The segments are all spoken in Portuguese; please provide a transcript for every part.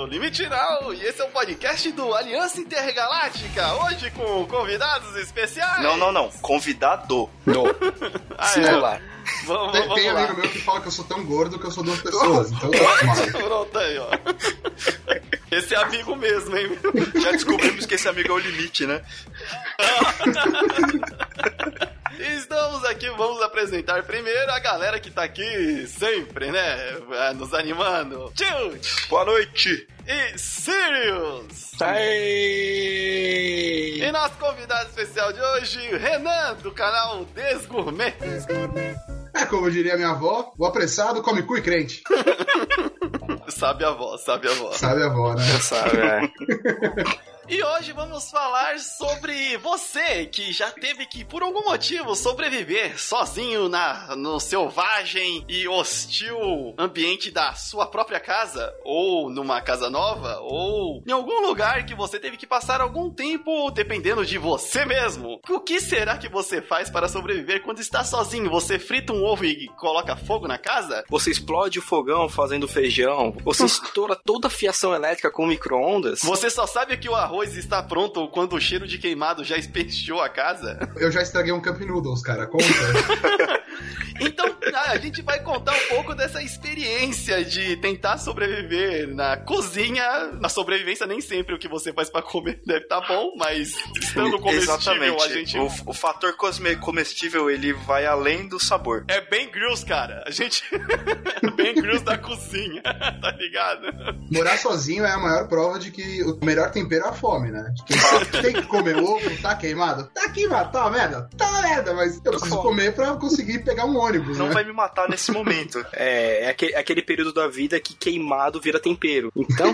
o Limite Now e esse é o podcast do Aliança Intergaláctica. Hoje com convidados especiais. Não, não, não. Convidado. No. Ah, é. Singular. Vamos, Tem, vamos tem lá. amigo meu que fala que eu sou tão gordo que eu sou duas pessoas. Então, mano. Pronto aí, ó. Esse é amigo mesmo, hein? Já descobrimos que esse amigo é o limite, né? Estamos aqui, vamos apresentar primeiro a galera que tá aqui sempre, né? eh, Nos animando. Tilt Boa noite. E Sirius. Aí. E nosso convidado especial de hoje, Renan, do canal Desgourmet. É como diria minha avó, o apressado come cu e crente. Sabe a voz, sabe a voz. Sabe a avó, né? Sabe, é. E hoje vamos falar sobre você que já teve que, por algum motivo, sobreviver sozinho na, no selvagem e hostil ambiente da sua própria casa, ou numa casa nova, ou em algum lugar que você teve que passar algum tempo dependendo de você mesmo. O que será que você faz para sobreviver quando está sozinho? Você frita um ovo e coloca fogo na casa? Você explode o fogão fazendo feijão. Você estoura toda a fiação elétrica com micro-ondas. Você só sabe que o arroz está pronto quando o cheiro de queimado já espechou a casa? Eu já estraguei um Cup Noodles, cara. Conta. Então, a gente vai contar um pouco dessa experiência de tentar sobreviver na cozinha. Na sobrevivência, nem sempre o que você faz pra comer deve estar bom, mas estando comestível, Exatamente. a gente. O, o fator cosme- comestível, ele vai além do sabor. É bem grills, cara. A gente. bem grills da cozinha, tá ligado? Morar sozinho é a maior prova de que o melhor tempero é a fome, né? Tem que comer ovo, tá queimado? Tá queimado, tá uma merda? Tá uma merda, mas eu preciso fome. comer pra conseguir pegar um ônibus, Não né? vai me matar nesse momento. É, é aquele, é aquele período da vida que queimado vira tempero. Então.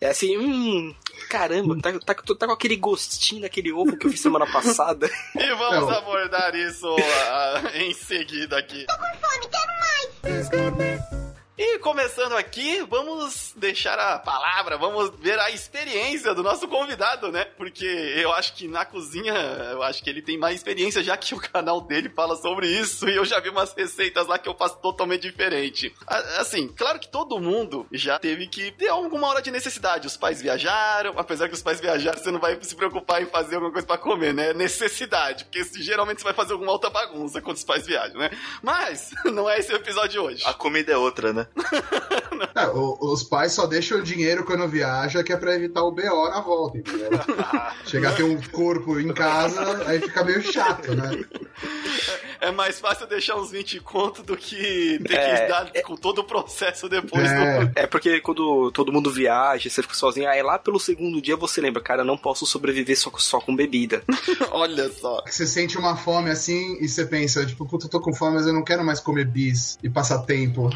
É assim, hum. Caramba, tá, tá, tá com aquele gostinho daquele ovo que eu fiz semana passada. E vamos Não. abordar isso ah, em seguida aqui. E começando aqui, vamos deixar a palavra, vamos ver a experiência do nosso convidado, né? Porque eu acho que na cozinha, eu acho que ele tem mais experiência, já que o canal dele fala sobre isso e eu já vi umas receitas lá que eu faço totalmente diferente. Assim, claro que todo mundo já teve que ter alguma hora de necessidade. Os pais viajaram, apesar que os pais viajaram, você não vai se preocupar em fazer alguma coisa pra comer, né? É necessidade, porque geralmente você vai fazer alguma outra bagunça quando os pais viajam, né? Mas não é esse o episódio de hoje. A comida é outra, né? É, o- os pais só deixam o dinheiro quando viaja, que é pra evitar o BO na volta, entendeu? Chegar a ter um corpo em casa, aí fica meio chato, né? É mais fácil deixar uns 20 conto do que ter É, que dar com todo o processo depois É. do. É porque quando todo mundo viaja, você fica sozinho, aí lá pelo segundo dia você lembra, cara, eu não posso sobreviver só, só com bebida. Olha só. Você sente uma fome assim e você pensa, tipo, puta, eu tô com fome, mas eu não quero mais comer bis e passar tempo.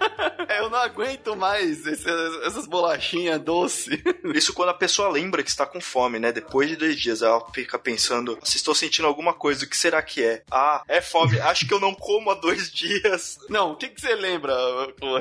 Eu não aguento mais esse- essas bolachinhas doce. Isso quando a pessoa lembra que está com fome, né? Depois de dois dias, ela fica pensando: se estou sentindo alguma coisa, o que será que é? Ah, é fome. Acho que eu não como há dois dias. Não, o que, que você lembra,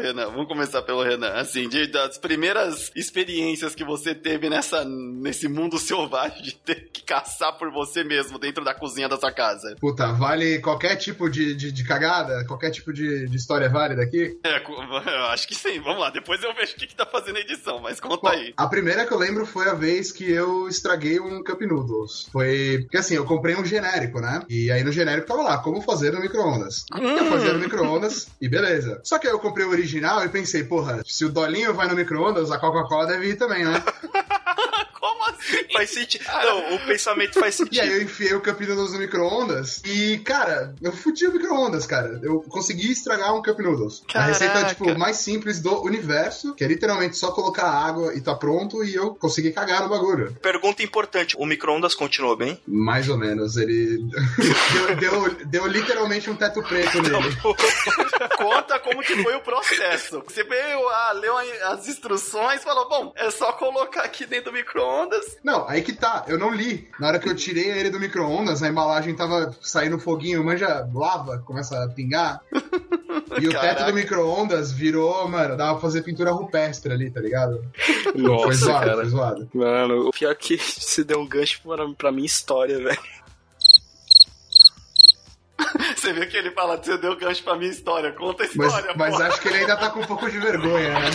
Renan? Vamos começar pelo Renan. Assim, de- das primeiras experiências que você teve nessa, nesse mundo selvagem de ter que caçar por você mesmo dentro da cozinha da sua casa. Puta, vale qualquer tipo de, de, de cagada? Qualquer tipo de, de história válida aqui? É, eu acho que sim. Vamos lá, depois eu vejo o que, que tá fazendo a edição, mas conta Bom, aí. a primeira que eu lembro foi a vez que eu estraguei um Cup Noodles. Foi. Porque assim, eu comprei um genérico, né? E aí no genérico tava lá, como fazer no micro-ondas. Eu fazia no micro-ondas e beleza. Só que aí eu comprei o original e pensei, porra, se o Dolinho vai no micro-ondas, a Coca-Cola deve ir também, né? Como assim? Faz sentido. Não, o pensamento faz E aí sentido. eu enfiei o Cup Noodles no micro-ondas e, cara, eu fudi o micro-ondas, cara. Eu consegui estragar um Cup Noodles. A receita, Caraca. tipo, mais simples do universo, que é literalmente só colocar água e tá pronto e eu consegui cagar no bagulho. Pergunta importante: o micro-ondas continuou bem? Mais ou menos, ele deu, deu, deu literalmente um teto preto nele. Conta como que foi o processo. Você veio, ah, leu as instruções, falou, bom, é só colocar aqui dentro do micro-ondas. Não, aí que tá, eu não li. Na hora que eu tirei ele do micro-ondas, a embalagem tava saindo foguinho, manja lava, começa a pingar. E o teto Caraca. do micro-ondas virou, mano, dava pra fazer pintura rupestre ali, tá ligado? foi Nossa, zoado, cara. foi zoado. Mano, o pior é que se deu um gancho pra, pra minha história, velho. Você viu que ele fala, você deu gancho pra minha história. Conta a Mas, história, mas pô. acho que ele ainda tá com um pouco de vergonha, né?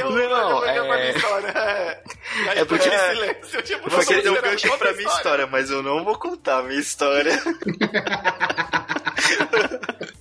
Eu Não, pra minha é- história. É, Aí É porque- silêncio, tipo, Você não deu gancho pra minha história, mas eu não vou contar a minha história.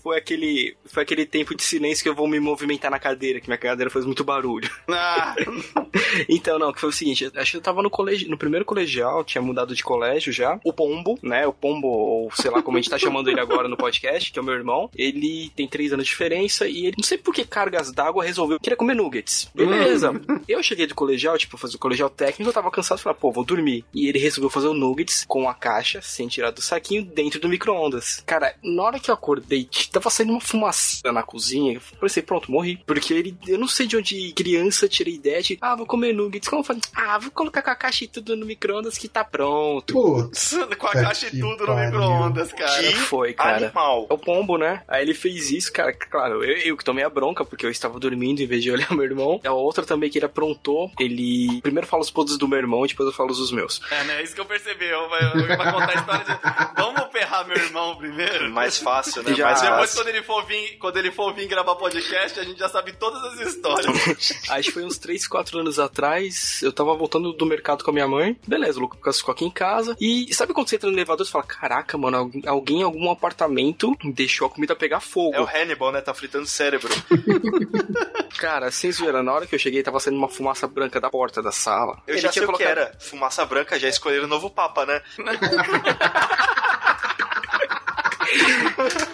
Foi aquele, foi aquele tempo de silêncio que eu vou me movimentar na cadeira, que minha cadeira faz muito barulho. Ah, Então, não, que foi o seguinte, acho que eu tava no colégio, no primeiro colegial, tinha mudado de colégio já. O Pombo, né? O Pombo, ou sei lá como a gente tá chamando ele agora no podcast, que é o meu irmão. Ele tem três anos de diferença e ele, não sei por que cargas d'água, resolveu queria comer nuggets. Beleza. Eu cheguei do colegial, tipo, fazer o colegial técnico, eu tava cansado, falei, pô, vou dormir. E ele resolveu fazer o nuggets com a caixa, sem tirar do saquinho, dentro do micro-ondas. Cara, na hora que eu acordei, tava saindo uma fumaça na cozinha, eu pensei, pronto, morri. Porque ele, eu não sei de onde criança tirei ideia de, ah, vou comer nuggets. Como eu falei, ah, vou colocar com a caixa e tudo no micro-ondas que tá pronto. Putz. com a caixa e tudo no pariu. micro-ondas, cara. Que Foi, cara. animal. É o pombo, né? Aí ele fez isso, cara. Claro, eu, eu que tomei a bronca, porque eu estava dormindo em vez de olhar meu irmão. A outra também que ele aprontou, ele. Primeiro fala os podres do meu irmão, depois eu falo os dos meus. É, né? Isso que eu percebi. Eu, eu, eu, pra contar a história de. Vamos ferrar meu irmão primeiro. Mais fácil, né? Já- Mais Depois, quando ele, for vir, quando ele for vir gravar podcast, a gente já sabe todas as histórias. Acho que foi uns 3, 4 anos atrás, eu tava voltando do mercado com a minha mãe. Beleza, o Lucas ficou aqui em casa. E sabe quando você entra no elevador e fala: Caraca, mano, alguém- alguém em algum apartamento deixou a comida pegar fogo. É o Hannibal, né? Tá fritando cérebro. Cara, sem zoeira, na hora que eu cheguei, tava saindo uma fumaça branca da porta da sala. Eu Ele já tinha sei o que colocado- era. Fumaça branca, já escolheram o novo Papa, né?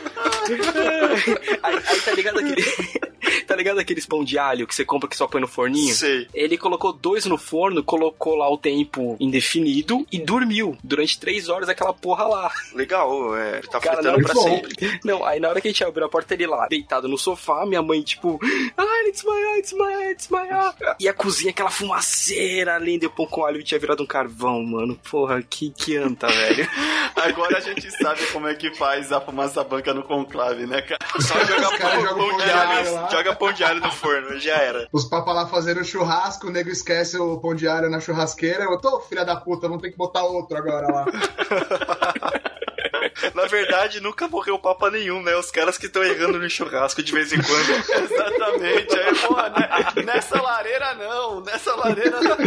aí, aí tá ligado aquele. tá ligado aqueles pão de alho que você compra que só põe no forninho? Sei. Ele colocou dois no forno, colocou lá o tempo indefinido e dormiu durante três horas aquela porra lá. Legal, é. Ele tá Cara, fritando não, pra bom. sempre. Não, aí na hora que a gente abriu a porta, ele lá, deitado no sofá, minha mãe, tipo, ai, ele desmaiou, ele desmaiou, ele desmaiou. E a cozinha, aquela fumaceira, além de pão com alho, tinha virado um carvão, mano. Porra, que, que anta, velho. Agora a gente sabe como é que faz a fumaça branca no conclave, né, cara? Só jogar pão, jogam pão pão de alho lá. Joga pão de alho no forno, já era. Os papas lá fazendo churrasco, o nego esquece o pão de alho na churrasqueira. Eu tô, filha da puta, vamos ter que botar outro agora lá. Na verdade, nunca morreu Papa nenhum, né? Os caras que estão errando no churrasco de vez em quando. Exatamente. Aí, porra, né? nessa lareira não, nessa lareira não.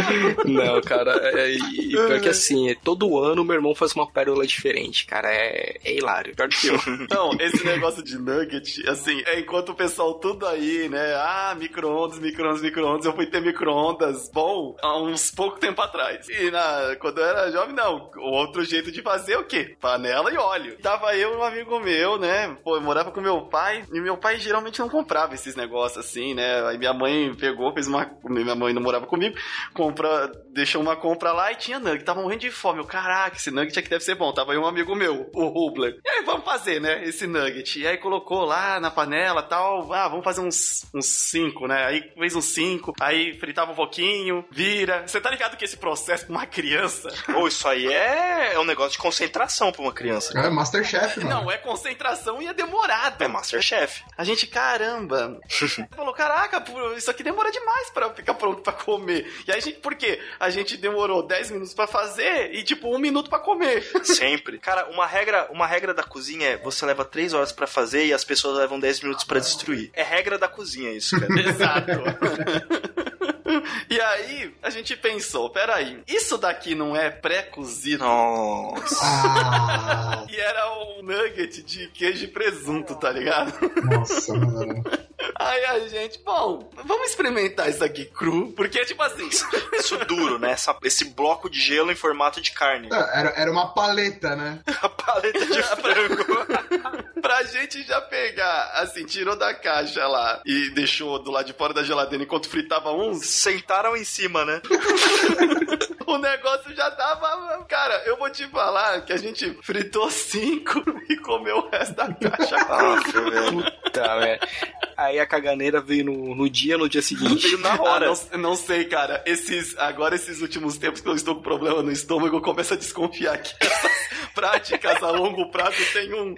Não, cara, é, e pior que assim, é, todo ano meu irmão faz uma pérola diferente, cara, é, é hilário, pior que eu. Não, esse negócio de nugget, assim, é enquanto o pessoal tudo aí, né? Ah, micro-ondas, micro-ondas, micro-ondas. Eu fui ter micro-ondas bom há uns pouco tempo atrás. E na, quando eu era jovem, não. O outro jeito de fazer é o quê? Panela e óleo. Tava eu e um amigo meu, né? Pô, eu morava com meu pai. E meu pai geralmente não comprava esses negócios assim, né? Aí minha mãe pegou, fez uma. Minha mãe não morava comigo. Compra, deixou uma compra lá e tinha nugget. Tava morrendo de fome. Eu, caraca, esse nugget aqui deve ser bom. Tava aí um amigo meu, o Rubler. E aí, vamos fazer, né? Esse nugget. E aí colocou lá na panela tal. Ah, vamos fazer uns, uns cinco, né? Aí fez uns cinco. Aí fritava um pouquinho, vira. Você tá ligado que esse processo pra uma criança. Ou isso aí é, é um negócio de concentração pra uma criança. É Masterchef, mano. Não, é concentração e é demorado. É Masterchef. A gente, caramba. falou, caraca, isso aqui demora demais pra ficar pronto pra comer. E aí a gente, por quê? A gente demorou 10 minutos pra fazer e tipo um minuto pra comer. Sempre. Cara, uma regra, uma regra da cozinha é você leva 3 horas pra fazer e as pessoas levam 10 minutos pra destruir. É regra da cozinha isso, cara. Exato. e aí a gente pensou, peraí, isso daqui não é pré-cozido? Nossa. Ah, E era um nugget de queijo e presunto, tá ligado? nossa, mano. Aí a gente, bom, vamos experimentar isso aqui cru, porque tipo assim, Isso duro, né? Essa- esse bloco de gelo em formato de carne. Era, era uma paleta, né? A paleta de frango. pra gente já pegar, assim, tirou da caixa lá e deixou do lado de fora da geladeira enquanto fritava uns, Sentaram em cima, né? o negócio já tava. Cara, eu vou te falar que a gente fritou cinco e comeu o resto da caixa. Nossa, velho. Tá, velho. Aí a caganeira veio no, no dia, no dia seguinte. Veio na Ah, hora. não, não sei, cara. Esses, agora, esses últimos tempos que eu estou com problema no estômago, eu começo a desconfiar que essas práticas a longo prazo tem um.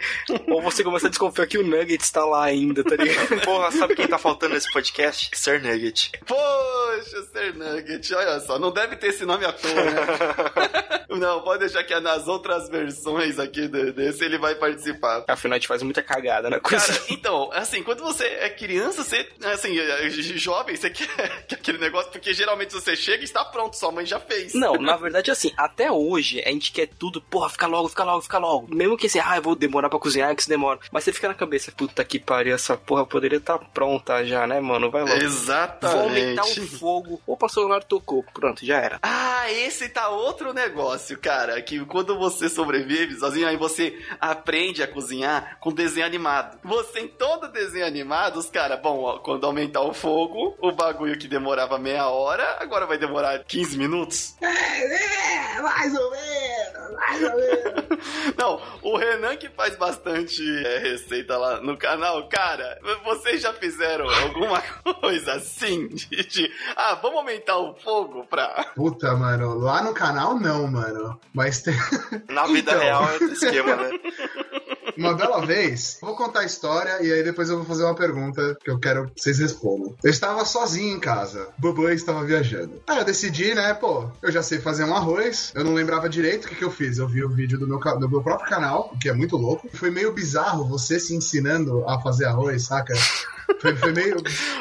Ou você começa a desconfiar que o Nuggets tá lá ainda, tá ligado? Porra, sabe quem tá faltando nesse podcast? Sir Nugget. Poxa, Sir Nugget, olha só, não deve ter esse nome à toa, né? não, pode deixar que nas outras versões aqui desse ele vai participar. Afinal, a gente faz muita cagada na coisa. Cara, então, assim, quando você é criança, você, assim, é, jovem, você quer, quer aquele negócio, porque geralmente você chega e está pronto, sua mãe já fez. Não, na verdade, assim, até hoje a gente quer tudo, porra, fica logo, fica logo, fica logo. Mesmo que assim, ah, eu vou demorar pra cozinhar, que se demora. Mas você fica na cabeça, puta que pariu, essa porra poderia estar tá pronta já, né, mano? Vai logo. Exatamente. Vou aumentar o fogo. Opa, o celular tocou. Pronto, já era. Ah, esse tá outro negócio, cara. Que quando você sobrevive sozinho, aí você aprende a cozinhar com desenho animado. Você em todo desenho animado, os caras, bom, ó, quando aumentar o fogo, o bagulho que demorava meia hora, agora vai demorar 15 minutos. É, é, mais ou menos. Não, o Renan que faz bastante é, receita lá no canal, cara, vocês já fizeram alguma coisa assim? De, de, ah, vamos aumentar o fogo pra. Puta, mano, lá no canal não, mano. Mas tem. Na vida então... real é outro esquema, né? Uma bela vez, vou contar a história e aí depois eu vou fazer uma pergunta que eu quero que vocês respondam. Eu estava sozinho em casa, Bubã estava viajando. Aí eu decidi, né, pô, eu já sei fazer um arroz, eu não lembrava direito o que, que eu fiz. Eu vi o vídeo do meu, do meu próprio canal, que é muito louco. Foi meio bizarro você se ensinando a fazer arroz, saca? Foi, foi meio.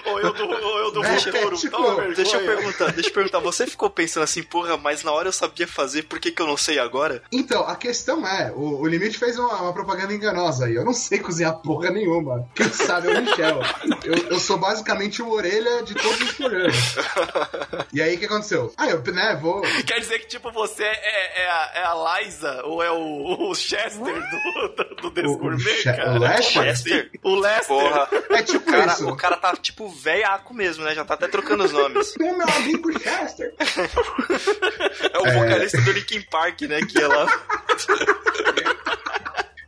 ou eu do, ou eu do é, futuro. Tipo, deixa eu perguntar, deixa eu perguntar. Você ficou pensando assim, porra, mas na hora eu sabia fazer, por que, que eu não sei agora? Então, a questão é, o, o Limite fez uma, uma, propaganda enganosa aí. Eu não sei cozinhar porra nenhuma. Quem sabe é o Michel. Eu, eu sou basicamente o orelha de todos os programas. E aí o que aconteceu? Ah, eu, né, vou. Quer dizer que, tipo, você é, é, a, é a Liza ou é o, o Chester do, do, do Desgourmet, cara? O Lester? O Lester. Porra. É tipo cara, isso. O cara tá tipo velhaco mesmo, né? Já tá até trocando os nomes. É meu amigo Chester. é o vocalista é... do Linkin Park, né? Que é lá.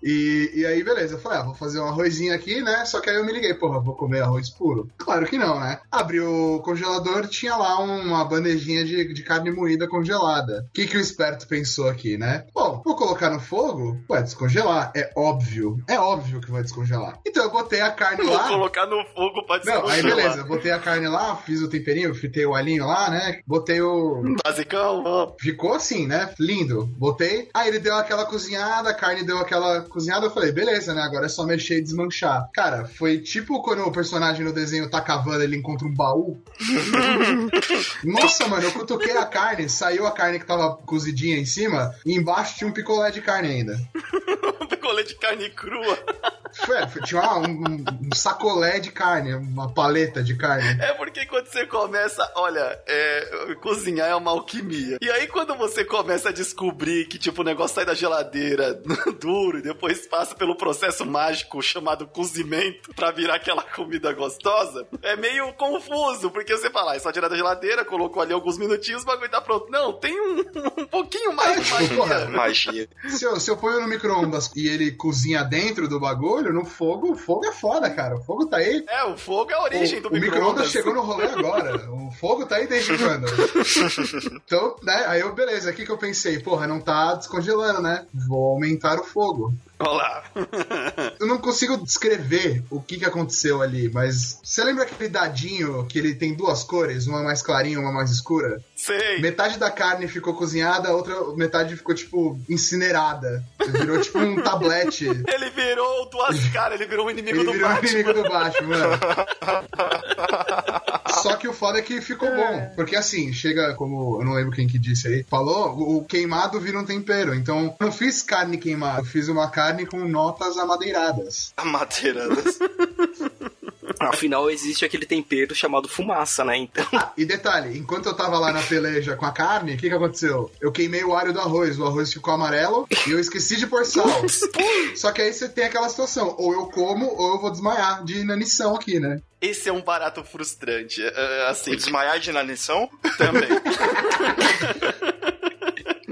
E, e aí, beleza, eu falei, ah, vou fazer um arrozinho aqui, né? Só que aí eu me liguei, porra, vou comer arroz puro? Claro que não, né? Abri o congelador, tinha lá uma bandejinha de, de carne moída congelada. O que, que o esperto pensou aqui, né? Bom, vou colocar no fogo, vai descongelar. É óbvio, é óbvio que vai descongelar. Então eu botei a carne lá. Vou colocar no fogo pra descongelar. Não, aí beleza, botei a carne lá, fiz o temperinho, fritei o alhinho lá, né? Botei o. Basicão, ó. Ficou assim, né? Lindo. Botei. Aí ele deu aquela cozinhada, a carne deu aquela cozinhada, eu falei, beleza, né? Agora é só mexer e desmanchar. Cara, foi tipo quando o personagem no desenho tá cavando, ele encontra um baú. Nossa, mano, eu cutuquei a carne, saiu a carne que tava cozidinha em cima, e embaixo tinha um picolé de carne ainda. um picolé de carne crua. Foi, foi, tinha uma, um, um, sacolé de carne, uma paleta de carne. É porque quando você começa, olha, é, cozinhar é uma alquimia. E aí quando você começa a descobrir que, tipo, o negócio sai da geladeira duro e depois passa pelo processo mágico chamado cozimento pra virar aquela comida gostosa, é meio confuso, porque você fala, ah, é só tirar da geladeira, colocou ali alguns minutinhos, o bagulho tá pronto. Não, tem um, um pouquinho mais de magia. magia. Se eu, se eu ponho no micro-ondas e ele cozinha dentro do bagulho, no fogo, o fogo é foda, cara. O fogo tá aí. É, o fogo é a origem o, do micro-ondas. O micro-ondas chegou no rolê agora. o fogo tá aí desde quando? então, né, aí eu, beleza, o que que eu pensei? Porra, não tá descongelando, né? Vou aumentar o fogo. Olá. eu não consigo descrever o que, que aconteceu ali, mas você lembra aquele dadinho que ele tem duas cores, uma mais clarinha, uma mais escura? Sei. Metade da carne ficou cozinhada, a outra metade ficou tipo incinerada. Virou tipo um tablete. Ele virou duas caras, ele virou um inimigo ele do virou Batman. um inimigo do Batman, mano. Só que o foda é que ficou bom. É. Porque assim, chega, como eu não lembro quem que disse aí, falou, o queimado vira um tempero. Então, eu não fiz carne queimada, eu fiz uma carne com notas amadeiradas. Amadeiradas. Afinal, existe aquele tempero chamado fumaça, né? Então. Ah, e detalhe, enquanto eu tava lá na peleja com a carne, o que que aconteceu? Eu queimei o alho do arroz, o arroz ficou amarelo e eu esqueci de pôr sal. Só que aí você tem aquela situação, ou eu como ou eu vou desmaiar de inanição aqui, né? Esse é um barato frustrante. Uh, assim. desmaiar de inanição? Também.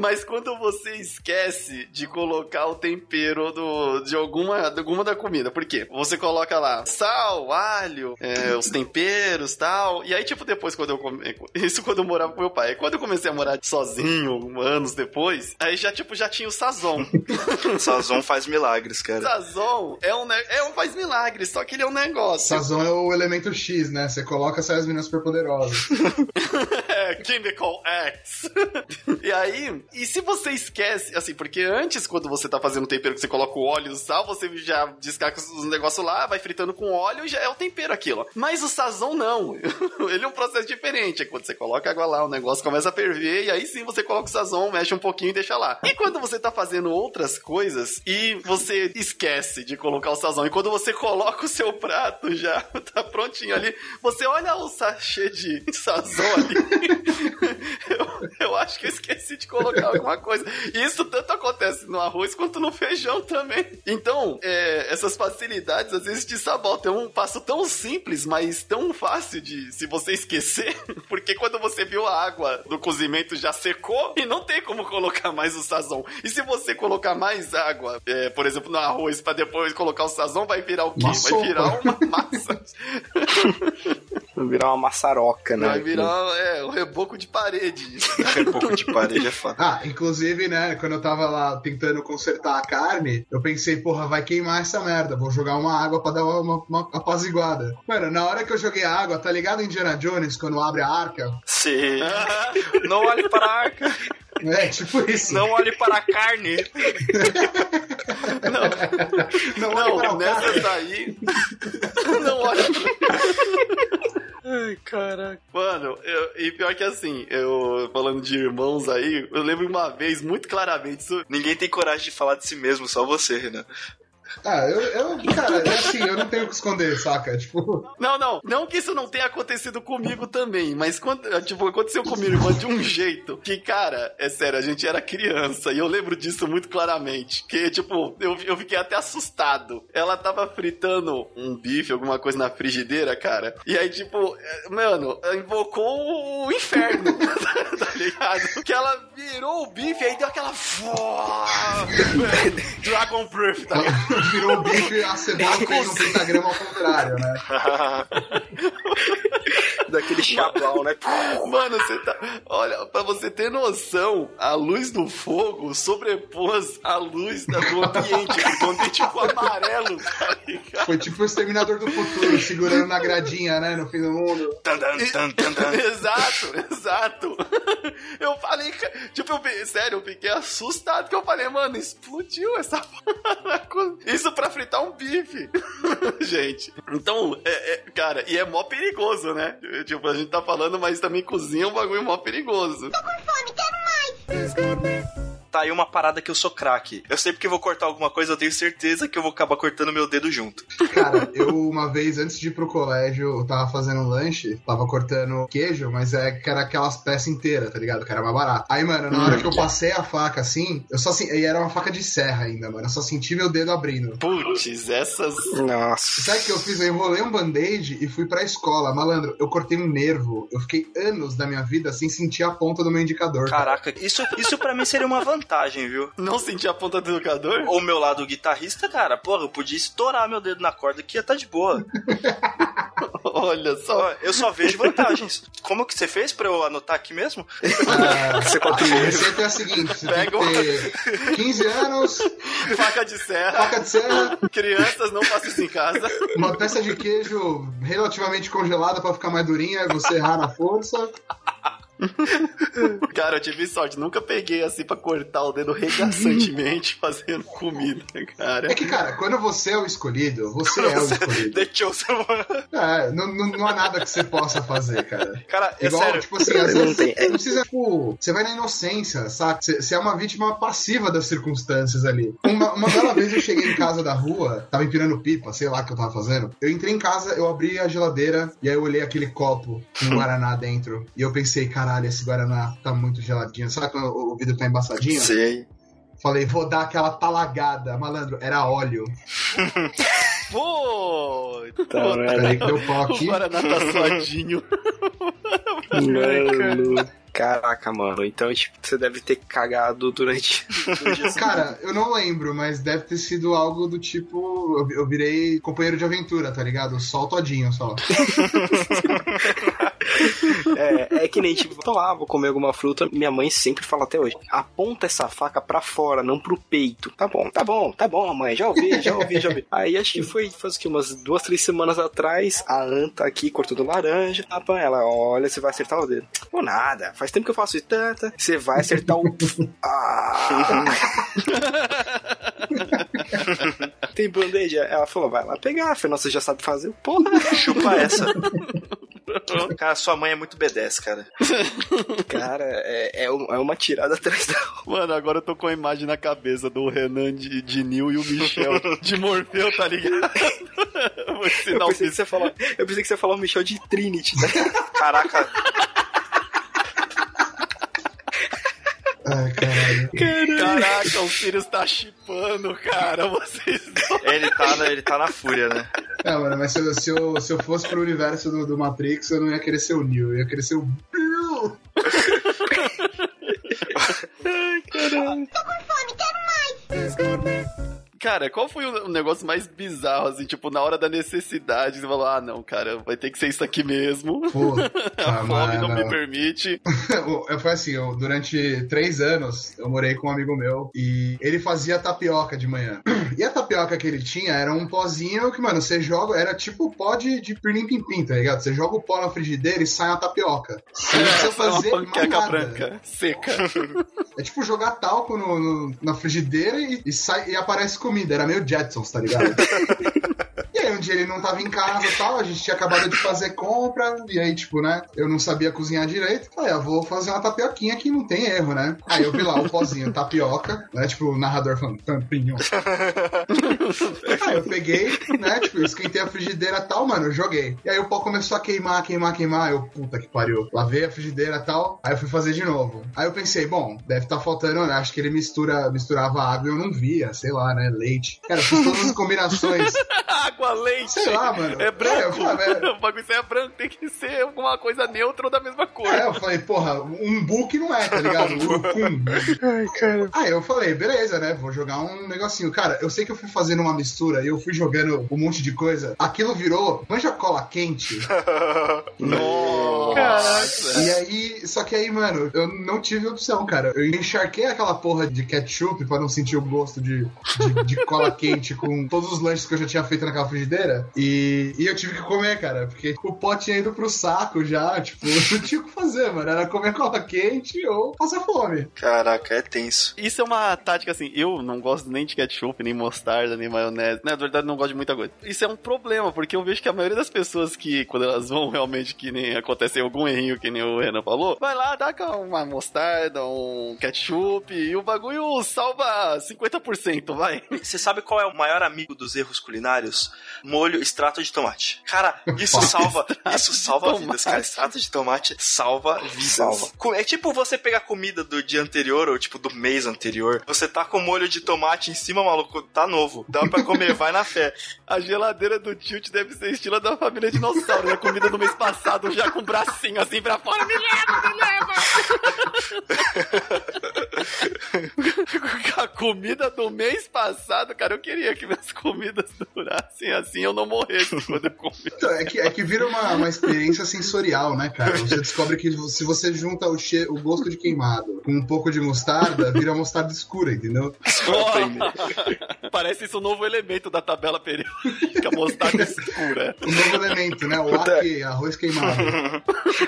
Mas quando você esquece de colocar o tempero do, de, alguma, de alguma da comida, por quê? Você coloca lá sal, alho, é, os temperos tal. E aí, tipo, depois, quando eu come... Isso quando eu morava com meu pai. Quando eu comecei a morar sozinho, anos depois, aí já, tipo, já tinha o sazon. Sazon faz milagres, cara. Sazon é um, ne... é um faz milagres, só que ele é um negócio. Sazon é o elemento X, né? Você coloca, sai as meninas super poderosas. é, Chemical X. e aí, e se você esquece, assim, porque antes, quando você tá fazendo tempero, que você coloca o óleo e o sal, você já descarga os negócios lá, vai fritando com óleo e já é o tempero aquilo. Mas o sazon não. ele é um processo diferente. É quando você coloca água lá, o negócio começa a ferver e aí sim você coloca o sazon, mexe um pouquinho e deixa lá. E quando você tá fazendo outras coisas e você esquece de colocar o sazon, e quando você coloca o seu prato já, tá prontinho ali, você olha o sachê de sazon ali. eu, eu acho que eu esqueci de colocar alguma coisa. E isso tanto acontece no arroz quanto no feijão também. Então, é, essas facilidades às vezes te sabotam. É um passo tão simples, mas tão fácil de se você esquecer, porque quando você viu a água do cozimento já secou e não tem como colocar mais o sazon. E se você colocar mais água, é, por exemplo, no arroz, para depois colocar o sazon, vai virar o quê? Uma vai sopa. virar uma massa. Vai virar uma maçaroca, né? vai virar é, um reboco de parede. Pouco de parede é fato. Ah, inclusive, né, quando eu tava lá tentando consertar a carne, eu pensei, porra, vai queimar essa merda, vou jogar uma água pra dar uma, uma apaziguada. Mano, na hora que eu joguei a água, tá ligado Indiana Jones, quando abre a arca? Sim. Não olhe para a arca, É, tipo isso. não olhe para a carne. não, olhe para Não, o nessa cara. daí. Não olha. Ai, caraca. Mano, eu- e pior que assim, eu falando de irmãos aí, eu lembro uma vez muito claramente isso. Ninguém tem coragem de falar de si mesmo, só você, Renan. Ah, eu, eu, cara, é assim, eu não tenho o que esconder, saca? Tipo, Não, não, não que isso não tenha acontecido comigo também, mas quando, tipo, aconteceu com minha irmã de um jeito que, cara, é sério, a gente era criança e eu lembro disso muito claramente. Que, tipo, eu, eu fiquei até assustado. Ela tava fritando um bife, alguma coisa na frigideira, cara, e aí, tipo, mano, invocou o inferno, tá ligado? Que ela virou o bife e aí deu aquela. Dragon Breath, tá ligado? Virou o bife a cebola fez um pentagrama ao contrário, né? Daquele chablau, né? Mano, você tá. Olha, pra você ter noção, a luz do fogo sobrepôs a luz do ambiente. Ficou um tipo amarelo, tá ligado? Foi tipo o Exterminador do Futuro, segurando na gradinha, né, no fim do mundo. Tan, tan, tan, tan, tan. exato, exato. Eu falei, tipo, eu, sério, eu fiquei assustado que eu falei, mano, explodiu essa parada. Isso pra fritar um bife. gente. Então, é, é, cara, e é mó perigoso, né? Tipo, a gente tá falando, mas também cozinha é um bagulho mó perigoso. Tá aí uma parada que eu sou craque. Eu sempre que vou cortar alguma coisa, eu tenho certeza que eu vou acabar cortando meu dedo junto. Cara, eu uma vez antes de ir pro colégio, eu tava fazendo um lanche, tava cortando queijo, mas é que era aquelas peças inteiras, tá ligado? Que era mais barato. Aí, mano, na hora que eu passei a faca assim, eu só assim, e era uma faca de serra ainda, mano. Eu só senti meu dedo abrindo. Putz, essas. Nossa. Sabe o que eu fiz? Eu enrolei um band-aid e fui pra escola. Malandro, eu cortei um nervo. Eu fiquei anos da minha vida sem sentir a ponta do meu indicador. cara. Caraca, isso, isso para mim seria uma vantagem, viu? Não senti a ponta do educador? O meu lado guitarrista, cara, porra, eu podia estourar meu dedo na corda que ia estar de boa. Olha só. Eu só vejo vantagens. Como que você fez pra eu anotar aqui mesmo? Ah, Você o a receita é a seguinte: você tem Pega um- que ter 15 anos, Faca de serra. faca de serra, Crianças, não façam isso em casa. uma peça de queijo relativamente congelada pra ficar mais durinha, você errar na força. Cara, eu tive sorte. Nunca peguei assim pra cortar o dedo regaçantemente fazendo comida, cara. É que, cara, quando você é o escolhido, você é o escolhido. The Chosen One. É, não, não, não há nada que você possa fazer, cara. Cara, é Igual, sério. tipo assim, às vezes você não precisa, tipo, você vai na inocência, saca? Você, você é uma vítima passiva das circunstâncias ali. Uma, uma bela vez eu cheguei em casa da rua, tava empinando pipa, sei lá o que eu tava fazendo. Eu entrei em casa, eu abri a geladeira e aí eu olhei aquele copo com Guaraná dentro. E eu pensei, caralho, esse Guaraná tá muito geladinho. Sabe quando o o vidro tá embaçadinho? Sei. Falei, vou dar aquela talagada. Malandro, era óleo. Pô! Tá? Peraí que deu pau O aqui. Guaraná tá suadinho. Mano. Caraca, mano. Então, tipo, você deve ter cagado durante. Cara, eu não lembro, mas deve ter sido algo do tipo. Eu, virei companheiro de aventura, tá ligado? O todinho só. é, é que nem, tipo, tô lá, vou comer alguma fruta. Minha mãe sempre fala até hoje: aponta essa faca pra fora, não pro peito. Tá bom, tá bom, tá bom, mãe. Já ouvi, já ouvi, já ouvi. Aí acho que foi, faz o que, umas duas, três semanas atrás, a Anta aqui cortando laranja. Ela, olha, você vai acertar o dedo. Ou nada, faz tempo que eu faço isso. Tanta, você vai acertar o. ah. Tem band-aid? Ela falou, vai lá pegar. Falei, nossa, você já sabe fazer. Porra, chupa essa. Cara, sua mãe é muito B10, cara. Cara, é, é, uma tirada atrás da Mano, agora eu tô com a imagem na cabeça do Renan de, de Nil e o Michel de Morfeu, tá ligado? Vou eu pensei, que você falar, eu pensei que você ia falar o Michel de Trinity, né? Caraca. Ai, caralho. Caraca, o Sirius tá chipando, cara. Vocês Ele tá, na, ele tá na fúria, né? É, mano, mas se eu, se eu, se eu fosse pro universo do, do Matrix, eu não ia querer ser o Neo, eu ia querer ser o Bill. Ai, caralho. Tô com fome, quero mais! Cara, qual foi o negócio mais bizarro, assim, tipo, na hora da necessidade, você falou, ah, não, cara, vai ter que ser isso aqui mesmo. Pô, a fome não me permite. foi assim, eu, durante três anos, eu morei com um amigo meu e ele fazia tapioca de manhã. E a tapioca que ele tinha era um pozinho que, mano, você joga, era tipo pó de, de pirlim-pim-pim, tá ligado? Você joga o pó na frigideira e sai a tapioca. Você não precisa fazer uma panqueca branca, seca. É tipo jogar talco no, no na frigideira e, e, sai, e aparece comida era meio Jetsons, tá ligado? aí um dia ele não tava em casa e tal, a gente tinha acabado de fazer compra, e aí, tipo, né, eu não sabia cozinhar direito, falei, eu ah, vou fazer uma tapioquinha que não tem erro, né? Aí eu vi lá o pozinho, tapioca, né, tipo, o narrador falando, tampinho. aí eu peguei, né, tipo, eu esquentei a frigideira e tal, mano, eu joguei. E aí o pó começou a queimar, queimar, queimar, eu, puta que pariu. Lavei a frigideira e tal, aí eu fui fazer de novo. Aí eu pensei, bom, deve estar tá faltando, né, acho que ele mistura, misturava água e eu não via, sei lá, né, leite. Cara, eu fiz todas as combinações. Água, leite. Sei lá, mano. É branco. É, falei, o bagulho é branco, tem que ser alguma coisa neutra ou da mesma cor. É, eu falei, porra, um book não é, tá ligado? Um Ai, cara. Aí eu falei, beleza, né? Vou jogar um negocinho. Cara, eu sei que eu fui fazendo uma mistura e eu fui jogando um monte de coisa. Aquilo virou manja cola quente. Nossa. E aí, só que aí, mano, eu não tive opção, cara. Eu encharquei aquela porra de ketchup pra não sentir o gosto de, de, de cola quente com todos os lanches que eu já tinha feito naquela frigideira. E, e eu tive que comer, cara, porque o pó tinha ido pro saco já. Tipo, não tinha o que fazer, mano. Era comer cola quente ou passar fome. Caraca, é tenso. Isso é uma tática assim. Eu não gosto nem de ketchup, nem mostarda, nem maionese. Na verdade, não gosto de muita coisa. Isso é um problema, porque eu vejo que a maioria das pessoas que, quando elas vão realmente, que nem acontece algum errinho, que nem o Renan falou, vai lá, dá uma mostarda, um ketchup e o bagulho salva 50%, vai. Você sabe qual é o maior amigo dos erros culinários? Molho extrato de tomate. Cara, isso salva, isso salva vidas, cara. Extrato de tomate salva vidas. Salva. É tipo você pegar comida do dia anterior ou tipo do mês anterior. Você tá com molho de tomate em cima, maluco, tá novo. Dá pra comer, vai na fé. A geladeira do tilt deve ser estilo da família dinossauro, né? Comida do mês passado já com o bracinho assim pra fora. Me leva, me leva! a comida do mês passado, cara, eu queria que minhas comidas durassem assim, eu não morresse quando eu comi. Então, é, que, é que vira uma, uma experiência sensorial, né, cara? Você descobre que se você junta o, che o gosto de queimado com um pouco de mostarda, vira mostarda escura, entendeu? Oh, parece isso um novo elemento da tabela periódica, mostarda escura. Um novo elemento, né? O aqui, arroz queimado.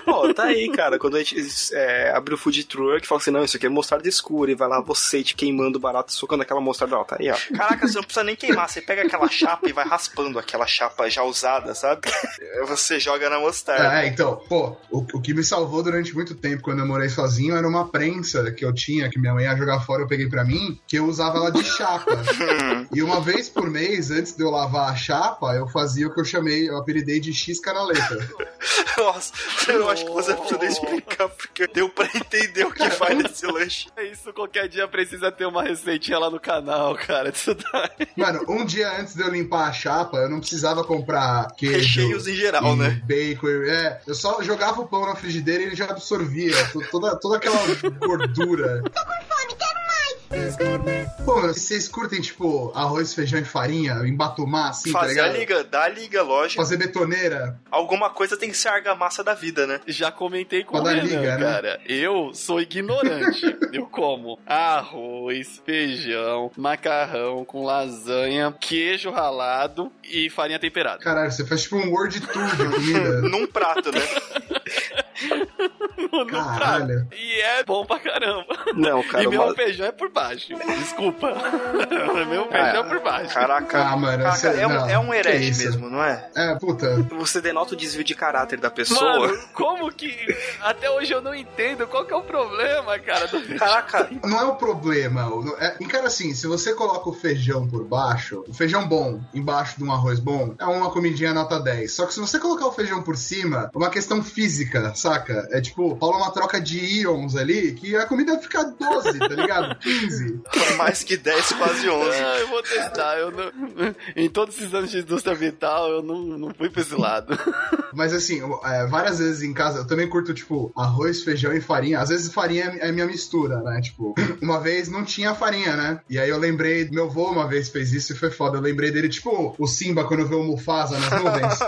Pô, tá aí, cara. Quando a gente é, abre o food truck, fala assim, não, isso aqui é mostarda escura, e vai lá você te queimando barato, socando aquela mostarda, ó, tá aí, ó. Caraca, você não precisa nem queimar, você pega aquela chapa e vai raspando aquela chapa já usada, sabe? Você joga na mostarda. É, então, pô, o, o que me salvou durante muito tempo quando eu morei sozinho era uma prensa que eu tinha, que minha mãe ia jogar fora, eu peguei pra mim, que eu usava ela de chapa. e uma vez por mês, antes de eu lavar a chapa, eu fazia o que eu chamei, eu apelidei de X canaleta. Nossa, Eu acho que você precisa explicar, porque deu pra entender o que faz nesse lanche. É isso, qualquer dia precisa ter uma receitinha lá no canal, cara. Mano, um dia antes de eu limpar a chapa, eu não precisava comprar queijo. Recheios em geral, e né? Bacon. É, eu só jogava o pão na frigideira e ele já absorvia to- toda, toda aquela gordura. Pô, mano, vocês curtem, tipo, arroz, feijão e farinha, embatumar assim, tá Fazer a ligado? liga, dá a liga, lógico. Fazer betoneira. Alguma coisa tem que ser a argamassa da vida, né? Já comentei com o Pra dar Renan, liga, né? cara. Eu sou ignorante. eu como arroz, feijão, macarrão com lasanha, queijo ralado e farinha temperada. Caralho, você faz tipo um Word Tour de comida. Num prato, né? no Caralho. prato. E é bom pra caramba. Não, cara, e meu uma- feijão é por baixo. Desculpa. meu feijão é por baixo. Caraca. Ah, mano, Caraca, você- é, um, não, é um herege isso? mesmo, não é? É, puta. você denota o desvio de caráter da pessoa. Mano, como que. Até hoje eu não entendo qual que é o problema, cara, do. Caraca, Não é o problema. É, cara, assim, se você coloca o feijão por baixo, o feijão bom embaixo de um arroz bom, é uma comidinha nota 10. Só que se você colocar o feijão por cima, é uma questão física, saca? É tipo, rola uma troca de íons ali, que a comida fica 12, tá ligado? 15. mais que 10, quase 11. Ah, eu vou testar. Eu não... Em todos esses anos de indústria vital, eu não, não fui pra esse lado. Mas assim, é, várias vezes em casa eu também curto, tipo, arroz, feijão e farinha. Às vezes farinha é minha mistura, né? Tipo, uma vez não tinha farinha, né? E aí eu lembrei, meu avô uma vez fez isso e foi foda. Eu lembrei dele, tipo, o Simba quando vê o Mufasa nas nuvens.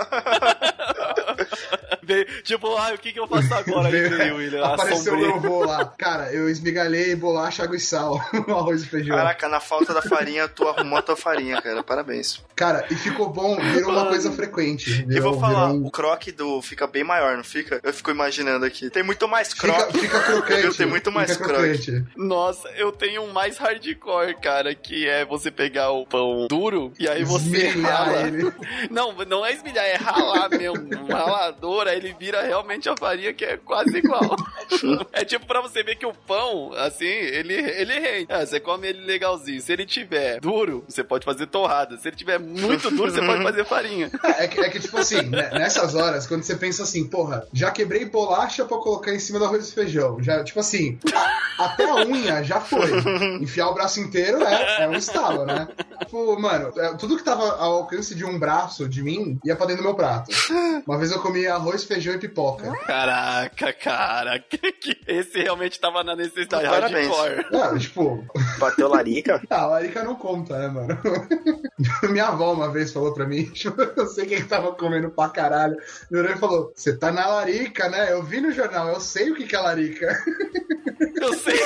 Veio- tipo, ah, o que, que eu faço agora? Aí William, Apareceu meu avô lá. Cara, eu esmigalhei bolacha, água e sal no arroz e feijão. Caraca, na falta da farinha, tu arrumou a tua farinha, cara. Parabéns. Cara, e ficou bom, virou uma coisa frequente. E Virou, vou falar, virou um- o croque do fica bem maior, não fica? Eu fico imaginando aqui. Tem muito mais Fica, croque. fica crocante. Tem muito mais fica croque. Nossa, eu tenho um mais hardcore, cara, que é você pegar o pão duro e aí você Esmirilhar rala. ele. Não, não é esmilhar, é ralar mesmo. Um ralador, aí ele vira realmente a farinha que é quase igual. é tipo pra você ver que o pão, assim, ele, ele rende. É, você come ele legalzinho. Se ele tiver duro, você pode fazer torrada. Se ele tiver muito duro, você pode fazer farinha. É que, é que, tipo assim, né, nessas horas, quando você pensa assim, porra, já quebrei bolacha pra colocar em cima do arroz e feijão. Já, tipo assim, a- até a unha já foi. Enfiar o braço inteiro é, é um estalo, né? Tipo, mano, é, tudo que tava ao alcance de um braço de mim ia pra dentro do meu prato. Uma vez eu comi arroz, feijão e pipoca. Caraca, cara. Esse realmente tava na necessidade Parabéns. hardcore. Não, tipo, Bateu larica? ah, a larica não conta, né, mano? Minha avó uma vez falou pra mim, eu sei quem tava comendo pra caralho. Meu e falou: Você tá na larica, né? Eu vi no jornal, eu sei o que que é larica. Eu sei.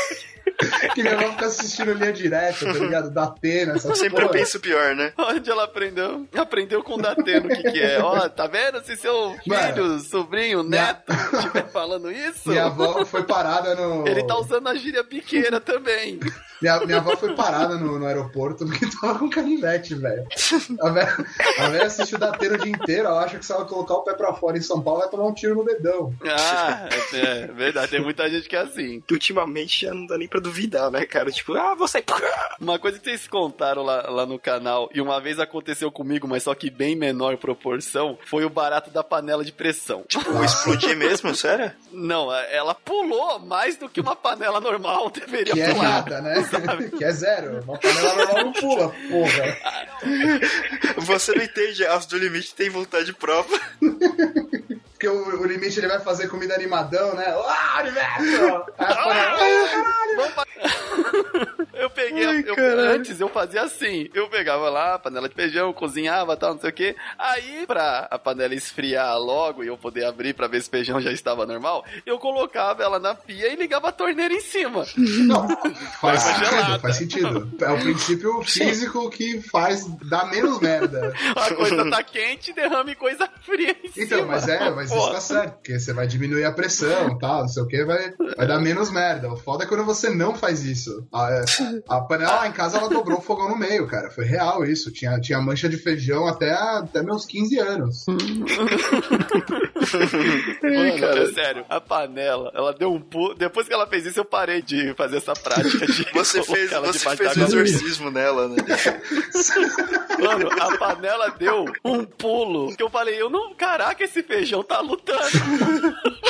que minha avó fica assistindo linha direta, tá ligado? Da Atena, essas Sempre eu porra. penso pior, né? Onde ela aprendeu? Aprendeu com o Dateno o que, que é. Ó, tá vendo? Se seu filho, sobrinho, neto estiver falando isso, Minha avó foi parada no. ele tá usando a gíria piqueira também. Minha, minha avó foi parada no, no aeroporto porque tava com canivete, velho. A velha a velha assiste o Datena o dia inteiro, ela acha que se ela colocar o pé pra fora em São Paulo vai tomar um tiro no dedão. Ah, é verdade. Tem muita gente que é assim. Que ultimamente já não dá nem pra duvidar, né, cara? Tipo, ah, você. Uma coisa que vocês contaram lá, lá no canal, e uma vez aconteceu comigo, mas só que bem menor proporção, foi o barato da panela de pressão. Tipo, explodir mesmo, sério? Não, ela pulou mais do que uma panela normal deveria Que é pular. nada, né? Que é zero. Uma panela normal não pula, porra. Você não entende, as do limite têm vontade própria. Porque o, o limite ele vai fazer comida animadão, né? Ah, universo! A panela, "Ah, Vamos pa- Eu peguei, Ai, eu- antes eu fazia assim, eu pegava lá, panela de feijão, cozinhava, tal, não sei o que. Aí, pra a panela esfriar logo e eu poder abrir pra ver se o feijão já estava normal, eu colocava ela na pia e ligava a torneira em cima. Não, faz sentido, gelada. faz sentido. É o princípio físico que faz dar menos merda. A coisa tá quente, derrame coisa fria em cima. Então, mas é, mas isso tá certo, porque você vai diminuir a pressão, tal, não sei o que, vai, vai dar menos merda. O foda é quando você não faz isso. A, é, a panela lá em casa, ela dobrou o fogão no meio, cara. Foi real isso. Tinha, tinha mancha de feijão até, até meus 15 anos. Mano, é sério, a panela, ela deu um pulo. Depois que ela fez isso, eu parei de fazer essa prática de. Você fez, ela você fez um exorcismo nela, né? Mano, a panela deu um pulo. Que eu falei, eu não. Caraca, esse feijão tá lutando.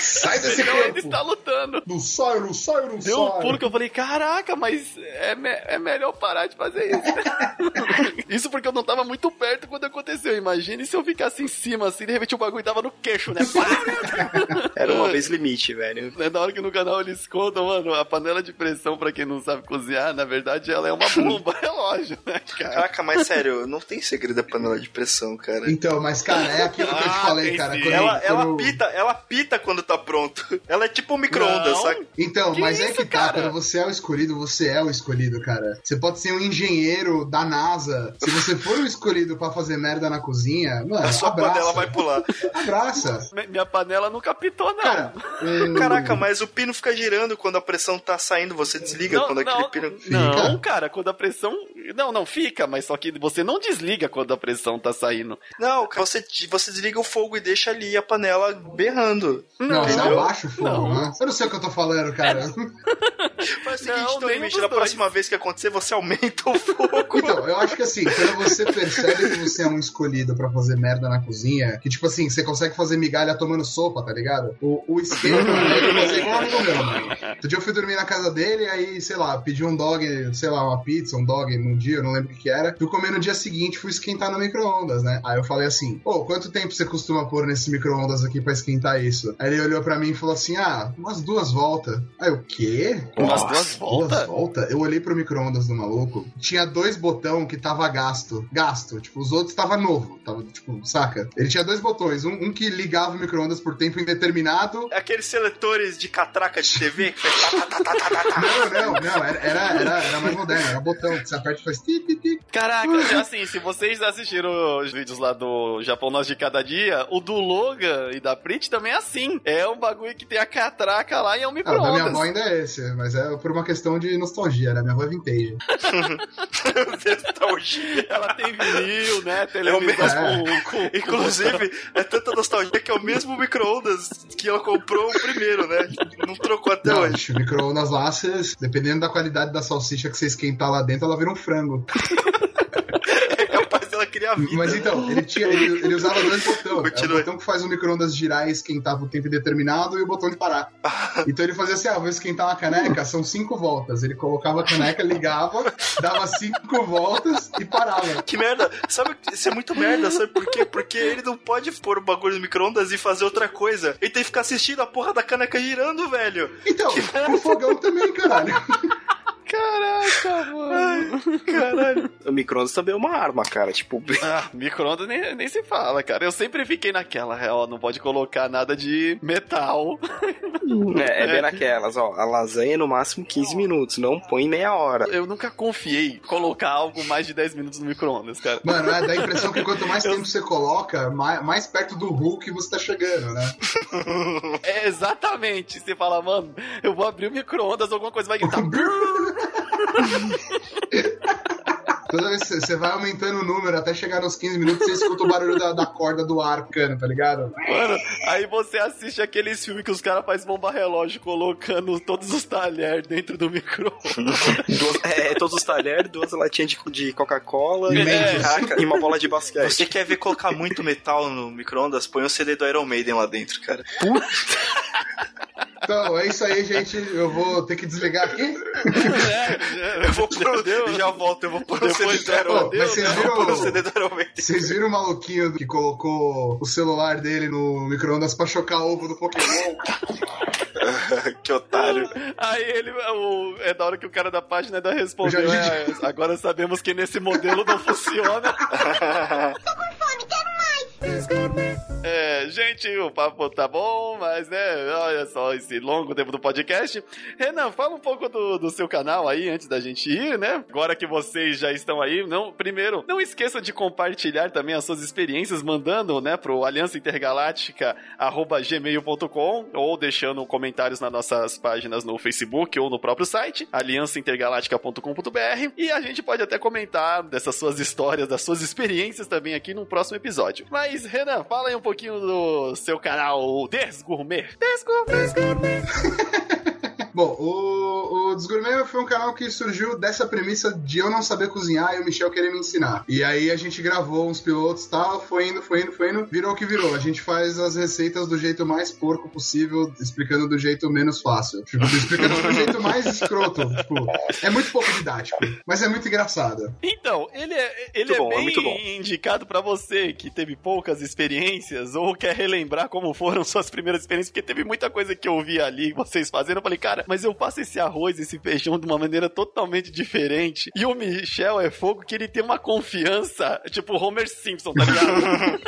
Sai desse ainda corpo. está lutando. Não sai, não sai, não Deu um sai. pulo que eu falei, caraca, mas é, me- é melhor parar de fazer isso. isso porque eu não tava muito perto quando aconteceu. Imagine se eu ficasse em cima assim, de repente o bagulho tava no queixo, né? Era uma vez limite, velho. É da hora que no canal eles contam, mano, a panela de pressão, pra quem não sabe cozinhar, na verdade ela é uma bomba relógio, né, cara? Caraca, mas sério, não tem segredo da panela de pressão, cara. Então, mas, cara, é aquilo que eu te Ah, falei, cara. quando- Ela, ela quando- pita, ela pita quando tá pronto. Ela é tipo um micro-ondas, saca? Então, Que mas é isso, que tá, cara? quando você é o escolhido, você é o escolhido, cara. Você pode ser um engenheiro da NASA. Se você for o escolhido pra fazer merda na cozinha, mano, A sua abraça. panela vai pular. Abraça. Mi- Minha panela nunca pitou, não. Cara, hum, Caraca, mas o pino fica girando quando a pressão tá saindo, você desliga não, quando aquele não, pino. não, Fica? cara, quando a pressão. Não, não fica, mas só que você não desliga quando a pressão tá saindo. Não, cara, você, você desliga o fogo e deixa ali a panela berrando. Não, você Não. abaixa o fogo, Não. né? Eu não sei o que eu tô falando, cara. Faz o Não, seguinte, Tony nenhum Mitch, dos da próxima vez que acontecer, você aumenta o fogo. Então, eu acho que assim, quando você percebe que você é um escolhido pra fazer merda na cozinha, que tipo assim, você consegue fazer migalha tomando sopa, tá ligado? O, o esquema é ele fazer igual no programa. Outro dia eu fui dormir na casa dele, aí, sei lá, pedi um dog, sei lá, uma pizza, um dog num dia, eu não lembro o que que era. Fui comer no dia seguinte, fui esquentar no micro-ondas, né? Aí eu falei assim, pô, quanto tempo você costuma pôr nesse micro-ondas aqui pra esquentar isso? Aí ele olhou pra mim e falou assim, ah, umas duas voltas. Aí eu, quê? Umas duas voltas? Duas voltas? Eu olhei pro micro-ondas do maluco, tinha dois botão que tava gasto. Gasto. Tipo, os outros tava novo. Tava, tipo, saca? Ele tinha dois botões. Um, um que ligava o micro-ondas por tempo indeterminado. Aqueles seletores de catraca de TV que faz tá, tá, tá. Não, não, não. Era, era, era, era mais moderno. Era botão que você aperta e faz ti, ti, ti. Caraca, já assim, se vocês assistiram os vídeos lá do Japão Nós de Cada Dia, o do Logan e da Prit também é assim. É um bagulho que tem a catraca lá e é um Ah, o da minha avó micro-ondas. ainda é esse, mas é por uma questão de nostalgia, né? Minha avó é vintage. Nostalgia. Ela tem vinil, né? Televisão mesmo. com, com- Inclusive, é tanta nostalgia que é o mesmo micro-ondas que ela comprou o primeiro, né? Não trocou até Não, hoje. micro-ondas lá, dependendo da qualidade da salsicha que você esquentar lá dentro, ela vira um frango. É criar vida. Mas então, ele, tinha, ele, ele usava dois botões. É o Continue. botão que faz o micro-ondas girar e esquentar por tempo indeterminado e o botão de parar. Então ele fazia assim: ah, vou esquentar uma caneca, são cinco voltas. Ele colocava a caneca, ligava, dava cinco voltas e parava. Que merda. Sabe, isso é muito merda, sabe por quê? Porque ele não pode pôr o bagulho no micro-ondas e fazer outra coisa. Ele tem que ficar assistindo a porra da caneca girando, velho. Então, o fogão também, caralho. Caraca, mano. Caralho. O micro-ondas também é uma arma, cara. Tipo, Ah, micro-ondas nem, nem se fala, cara. Eu sempre fiquei naquela, real, não pode colocar nada de metal. é, é bem naquelas, ó. A lasanha é no máximo 15 minutos, não põe meia hora. Eu nunca confiei em colocar algo mais de 10 minutos no micro-ondas, cara. Mano, é, dá a impressão que quanto mais tempo você coloca, mais, mais perto do Hulk você tá chegando, né? É exatamente. Você fala, mano, eu vou abrir o micro-ondas, alguma coisa vai gritar. Toda vez que você- vai aumentando o número até chegar nos 15 minutos, você escuta o barulho da, da corda do ar ficando, tá ligado? Mano, aí você assiste aqueles filmes que os caras fazem bomba relógio colocando todos os talheres dentro do micro-ondas. Duas- é, todos os talheres, duas latinhas de, de Coca-Cola E e, e uma bola de basquete. Você quer ver colocar muito metal no micro-ondas? Põe o CD do Iron Maiden lá dentro, cara. Então, é isso aí, gente. Eu vou ter que desligar aqui. É, Eu vou pôr, Deu. já volto, eu vou pôr o Depois CD do Iron mas vocês Eu vou pôr o viram, vocês viram o maluquinho que colocou o celular dele no micro-ondas pra chocar ovo do Pokémon? que otário. Aí ele, o- é da hora que o cara da página ainda respondeu, Eu já- é, agora sabemos que nesse modelo não funciona. É, gente, o papo tá bom, mas né, olha só esse longo tempo do podcast. Renan, fala um pouco do, do seu canal aí antes da gente ir, né? Agora que vocês já estão aí, não, primeiro, não esqueçam de compartilhar também as suas experiências mandando, né, pro aliança intergaláctica gmail.com ou deixando comentários nas nossas páginas no Facebook ou no próprio site aliançaintergaláctica.com.br e a gente pode até comentar dessas suas histórias, das suas experiências também aqui no próximo episódio. Mas Renan, fala aí um pouquinho do seu canal o Desgourmet. Desgourmet. Bom, o, o Desgourmet foi um canal que surgiu dessa premissa de eu não saber cozinhar e o Michel querer me ensinar. E aí a gente gravou uns pilotos e tal, foi indo, foi indo, foi indo, virou o que virou. A gente faz as receitas do jeito mais porco possível, explicando do jeito menos fácil. Tipo, explicando do jeito mais escroto. Tipo, é muito pouco didático, mas é muito engraçado. Então, ele é, ele Muito é bom, é muito bom. bem indicado pra você que teve poucas experiências ou quer relembrar como foram suas primeiras experiências, porque teve muita coisa que eu vi ali vocês fazendo. Eu falei, cara, mas eu faço esse arroz, esse feijão de uma maneira totalmente diferente. E o Michel é fogo que ele tem uma confiança, tipo Homer Simpson, tá ligado?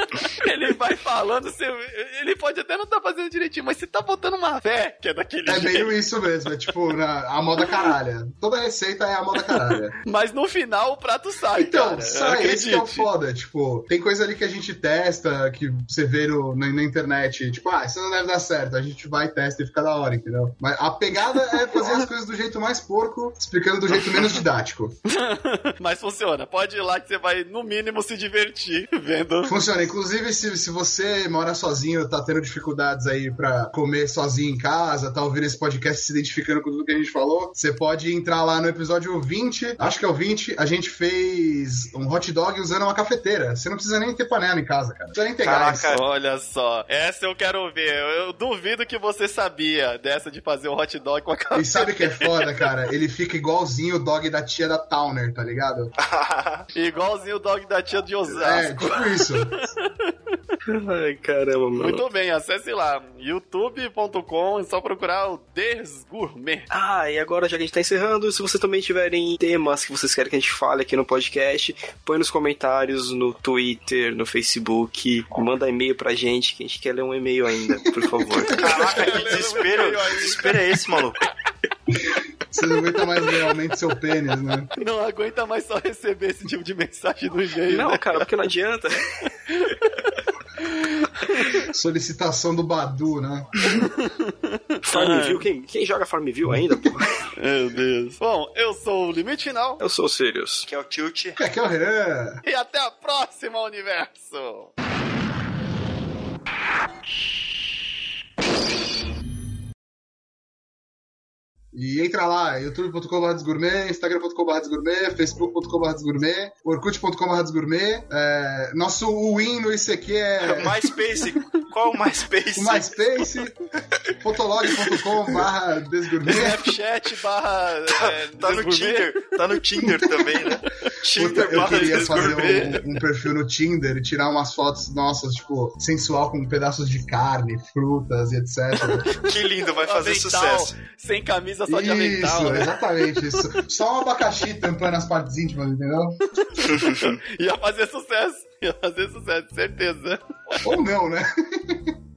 ele vai falando, você, ele pode até não estar fazendo direitinho, mas você tá botando uma fé que é daquele É jeito. meio isso mesmo, é tipo na, a moda caralha. Toda receita é a moda caralha. Mas no final o prato sai, Então, cara. sai, esse que é o foda. Tipo, tem coisa ali que a gente testa, que você vê no, na, na internet. Tipo, ah, isso não deve dar certo. A gente vai, testa e fica da hora, entendeu? Mas a pegada é fazer as coisas do jeito mais porco, explicando do jeito menos didático. Mas funciona. Pode ir lá que você vai, no mínimo, se divertir vendo. Funciona. Inclusive, se, se você mora sozinho, tá tendo dificuldades aí pra comer sozinho em casa, tá ouvindo esse podcast se identificando com tudo que a gente falou, você pode entrar lá no episódio 20, acho que é o 20, a gente fez um hot dog usando uma cafeteira. Você não precisa nem ter panela em casa, cara. Não precisa nem ter gás. Caraca. Olha só, essa eu quero ver. Eu, eu duvido que você sabia dessa de fazer o hot dog com a E cabeça. sabe o que é foda, cara? Ele fica igualzinho o dog da tia da Towner, tá ligado? Igualzinho o dog da tia de É, Osasco. tipo isso. Ai, caramba, mano. Muito bem, acesse lá, youtube.com, é só procurar o Desgourmet. Ah, e agora, já que a gente tá encerrando, se vocês também tiverem temas que vocês querem que a gente fale aqui no podcast, põe nos comentários, no Twitter, no Facebook, manda e-mail pra gente, que a gente quer ler um e-mail ainda, por favor. Caraca, que desespero. Que desespero é esse, maluco? Você não aguenta mais realmente seu pênis, né? Não aguenta mais só receber esse tipo de mensagem no e-mail. Não, né? cara, porque não adianta. Solicitação do Badu, né? Farmville, quem, quem joga Farmville ainda, pô? Meu Deus. Bom, eu sou o Limite Final Eu sou o Sirius. Que é o tilt. Aqui é o Renan. e até a próxima, universo! E entra lá, youtube.com.br desgourmet, instagram.com.br desgourmet, facebook.com.br desgourmet, orkut.com.br desgourmet. É, nosso win no ICQ é MySpace. Qual o MySpace? o MySpace, fotolog.com.br desgourmet. Snapchat barra. é, Tá no Desgourmet. Tinder. Tá no Tinder também, né? Puta, eu queria fazer um, um perfil no Tinder e tirar umas fotos nossas, tipo, sensual com pedaços de carne, frutas e etc. Que lindo, vai fazer Avental, sucesso. Sem camisa, só de avental. Isso, né? exatamente isso. Só um abacaxi tampando as partes íntimas, entendeu? Ia fazer sucesso. Ia fazer sucesso, certeza. Ou não, né?